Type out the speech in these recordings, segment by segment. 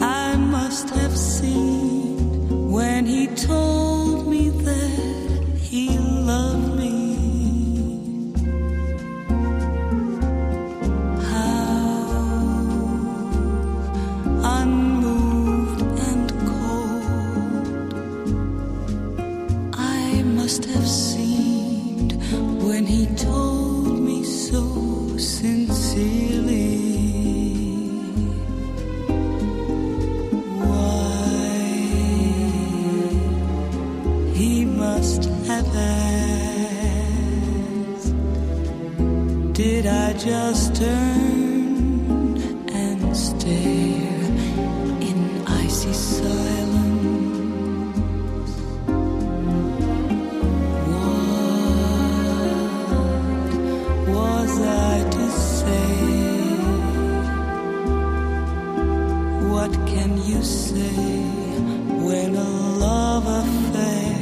I must have seen when he told me that he loved me. How unmoved and cold. I must have seemed when he told me so sincerely. Why he must have asked, Did I just turn and stare What can you say when a love affair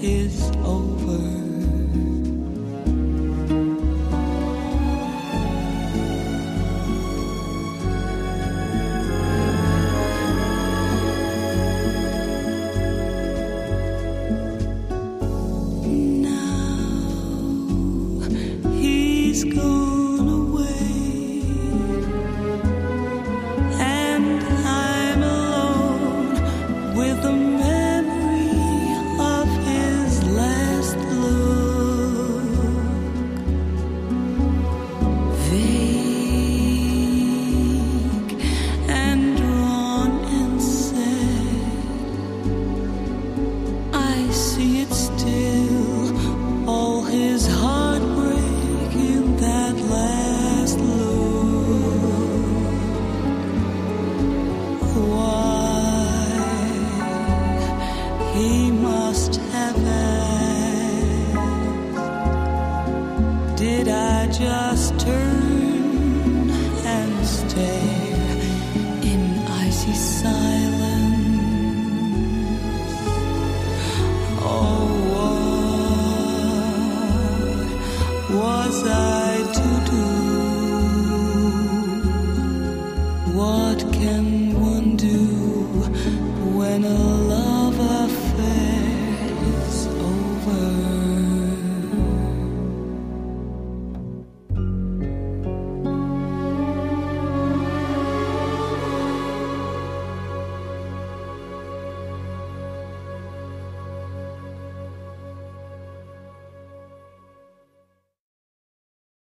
is over? Now he's gone Did I just turn and stare in icy silence? Oh, what was I to do? What can one do when a love